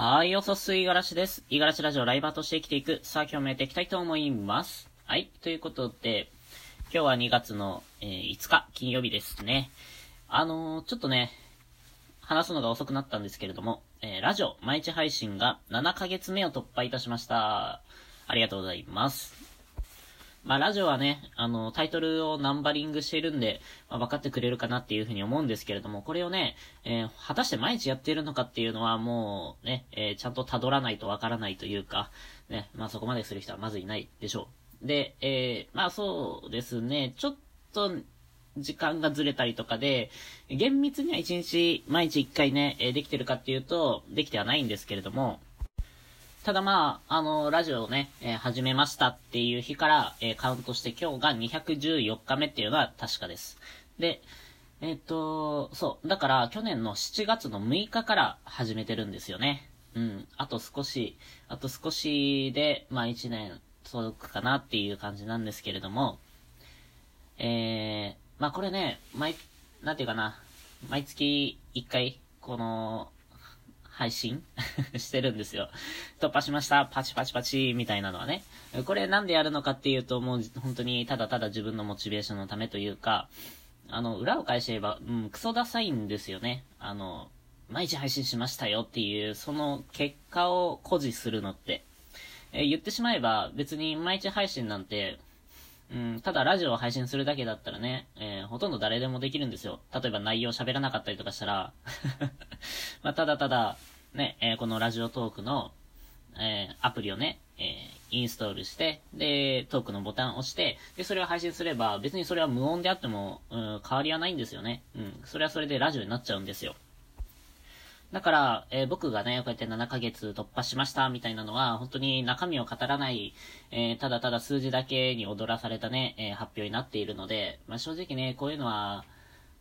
はい、おそすいがらしです。いがらしラジオライバーとして生きていく。さあ、今日もやっていきたいと思います。はい、ということで、今日は2月の、えー、5日、金曜日ですね。あのー、ちょっとね、話すのが遅くなったんですけれども、えー、ラジオ毎日配信が7ヶ月目を突破いたしました。ありがとうございます。まあ、ラジオはね、あの、タイトルをナンバリングしてるんで、まあ、分かってくれるかなっていうふうに思うんですけれども、これをね、えー、果たして毎日やっているのかっていうのはもうね、えー、ちゃんと辿らないとわからないというか、ね、まあ、そこまでする人はまずいないでしょう。で、えー、まあ、そうですね、ちょっと、時間がずれたりとかで、厳密には1日、毎日1回ね、えできてるかっていうと、できてはないんですけれども、ただまあ、あの、ラジオをね、えー、始めましたっていう日から、えー、カウントして今日が214日目っていうのは確かです。で、えっ、と、そう。だから、去年の7月の6日から始めてるんですよね。うん。あと少し、あと少しで、まあ1年届くかなっていう感じなんですけれども、えー、まあこれね、毎、なんていうかな、毎月1回、この、配信？してるんですよ。突破しました、パチパチパチ、みたいなのはね。これなんでやるのかっていうと、もう本当にただただ自分のモチベーションのためというか、あの、裏を返して言えば、うん、クソダサいんですよね。あの、毎日配信しましたよっていう、その結果を誇示するのって。え、言ってしまえば、別に毎日配信なんて、うん、ただラジオを配信するだけだったらね、えー、ほとんど誰でもできるんですよ。例えば内容喋らなかったりとかしたら まあ、ただただ、ね、えー、このラジオトークの、えー、アプリをね、えインストールして、で、トークのボタンを押して、で、それを配信すれば、別にそれは無音であっても、うん、変わりはないんですよね。うん、それはそれでラジオになっちゃうんですよ。だから、えー、僕がね、こうやって7ヶ月突破しましたみたいなのは、本当に中身を語らない、えー、ただただ数字だけに踊らされたね、えー、発表になっているので、まあ、正直ね、こういうのは、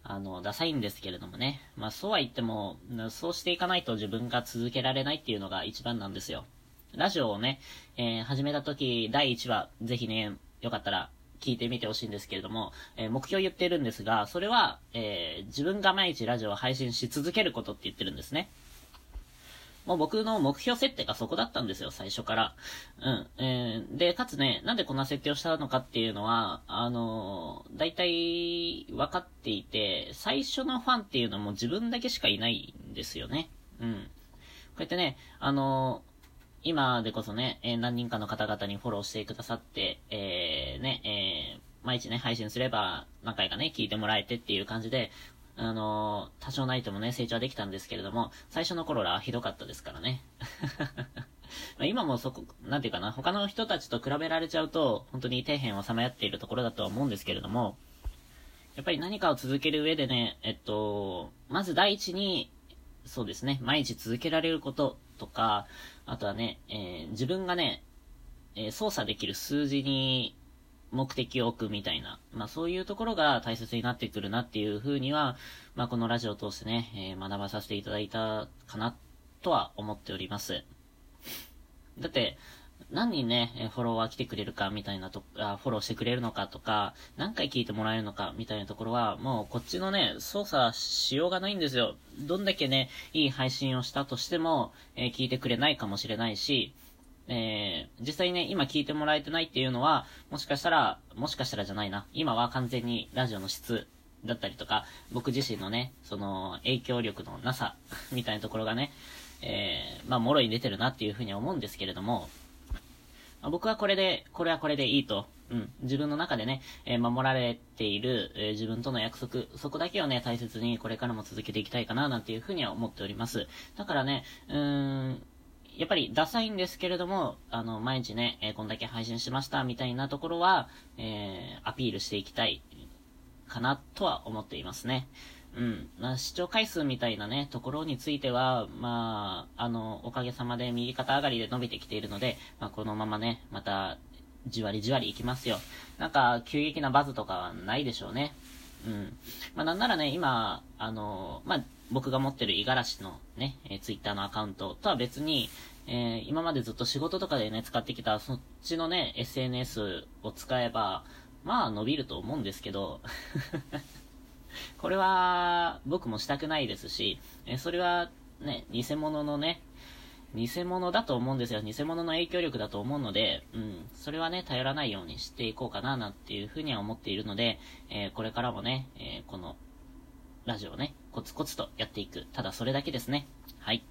あの、ダサいんですけれどもね。まあ、そうは言っても、そうしていかないと自分が続けられないっていうのが一番なんですよ。ラジオをね、え始めた時、第1話、ぜひね、よかったら聞いてみてほしいんですけれども、えー、目標言ってるんですが、それは、えー、自分が毎日ラジオを配信し続けることって言ってるんですね。もう僕の目標設定がそこだったんですよ、最初から。うん。えー、で、かつね、なんでこんな設定をしたのかっていうのは、あのー、大体分かっていて、最初のファンっていうのも自分だけしかいないんですよね。うん。こうやってね、あのー今でこそね、え、何人かの方々にフォローしてくださって、えー、ね、え、毎日ね、配信すれば何回かね、聞いてもらえてっていう感じで、あのー、多少ないともね、成長はできたんですけれども、最初の頃らは ひどかったですからね。ま今もそこ、なんていうかな、他の人たちと比べられちゃうと、本当に底辺をさまやっているところだとは思うんですけれども、やっぱり何かを続ける上でね、えっと、まず第一に、そうですね、毎日続けられることとか、あとはね、えー、自分がね、え、操作できる数字に目的を置くみたいな、まあそういうところが大切になってくるなっていうふうには、まあこのラジオを通してね、えー、学ばさせていただいたかなとは思っております。だって、何人ね、フォロワー来てくれるかみたいなとあ、フォローしてくれるのかとか、何回聞いてもらえるのかみたいなところは、もうこっちのね、操作しようがないんですよ。どんだけね、いい配信をしたとしても、えー、聞いてくれないかもしれないし、えー、実際ね、今聞いてもらえてないっていうのは、もしかしたら、もしかしたらじゃないな。今は完全にラジオの質だったりとか、僕自身のね、その、影響力のなさ、みたいなところがね、えー、まあ、もろに出てるなっていうふうに思うんですけれども、ま僕はこれで、これはこれでいいと。うん。自分の中でね、えー、守られている、えー、自分との約束、そこだけをね、大切にこれからも続けていきたいかな、なんていうふうには思っております。だからね、うーん、やっぱりダサいんですけれども、あの、毎日ね、えー、こんだけ配信しました、みたいなところは、えー、アピールしていきたい、かな、とは思っていますね。うん。まあ、視聴回数みたいなね、ところについては、まあ、あの、おかげさまで右肩上がりで伸びてきているので、まあ、このままね、また、じわりじわりいきますよ。なんか、急激なバズとかはないでしょうね。うん。まあ、なんならね、今、あの、まあ、僕が持ってる五十嵐のね、えー、ツイッターのアカウントとは別に、えー、今までずっと仕事とかでね、使ってきたそっちのね、SNS を使えば、まあ伸びると思うんですけど これは僕もしたくないですし、えそれはね、偽物のね、偽物だと思うんですよ。偽物の影響力だと思うので、うん、それはね、頼らないようにしていこうかな、なんていうふうには思っているので、えー、これからもね、えー、この、ラジオね、コツコツとやっていく。ただそれだけですね。はい。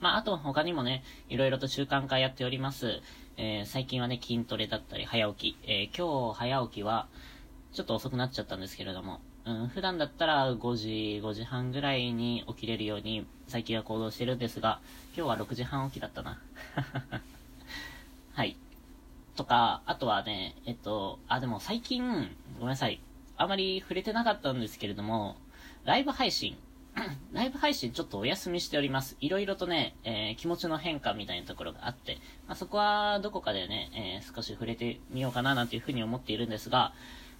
まあ、あと他にもね、いろいろと習慣化やっております。えー、最近はね、筋トレだったり、早起き。えー、今日早起きは、ちょっと遅くなっちゃったんですけれども、うん、普段だったら5時、5時半ぐらいに起きれるように最近は行動してるんですが、今日は6時半起きだったな。はい。とか、あとはね、えっと、あ、でも最近、ごめんなさい。あまり触れてなかったんですけれども、ライブ配信。ライブ配信ちょっとお休みしております。いろいろとね、えー、気持ちの変化みたいなところがあって、まあ、そこはどこかでね、えー、少し触れてみようかななんていうふうに思っているんですが、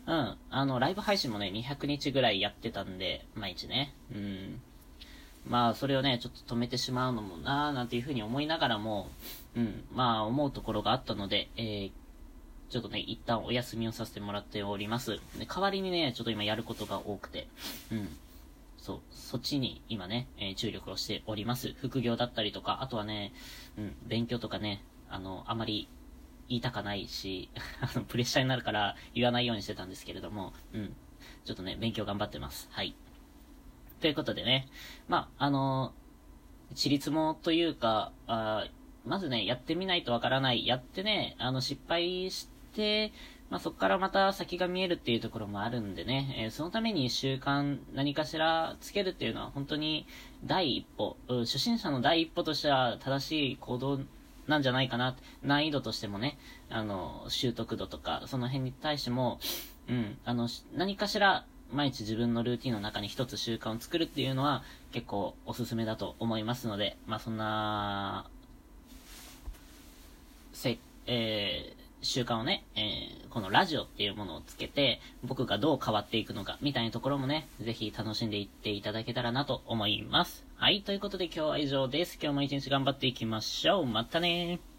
うん。あの、ライブ配信もね、200日ぐらいやってたんで、毎日ね。うん。まあ、それをね、ちょっと止めてしまうのもなーなんていうふうに思いながらも、うん。まあ、思うところがあったので、えー、ちょっとね、一旦お休みをさせてもらっております。で、代わりにね、ちょっと今やることが多くて、うん。そう、そっちに今ね、えー、注力をしております。副業だったりとか、あとはね、うん、勉強とかね、あの、あまり言いたかないし、あの、プレッシャーになるから言わないようにしてたんですけれども、うん。ちょっとね、勉強頑張ってます。はい。ということでね、まあ、あの、ちりつもというか、あまずね、やってみないとわからない。やってね、あの、失敗して、まあ、そこからまた先が見えるっていうところもあるんでね、えー、そのために習慣何かしらつけるっていうのは本当に第一歩、初心者の第一歩としては正しい行動なんじゃないかな。難易度としてもね、あの、習得度とか、その辺に対しても、うん、あの、何かしら、毎日自分のルーティンの中に一つ習慣を作るっていうのは、結構おすすめだと思いますので、まあ、そんな、せ、えー、習慣をね、えー、このラジオっていうものをつけて、僕がどう変わっていくのか、みたいなところもね、ぜひ楽しんでいっていただけたらなと思います。はい、ということで今日は以上です。今日も一日頑張っていきましょう。またねー。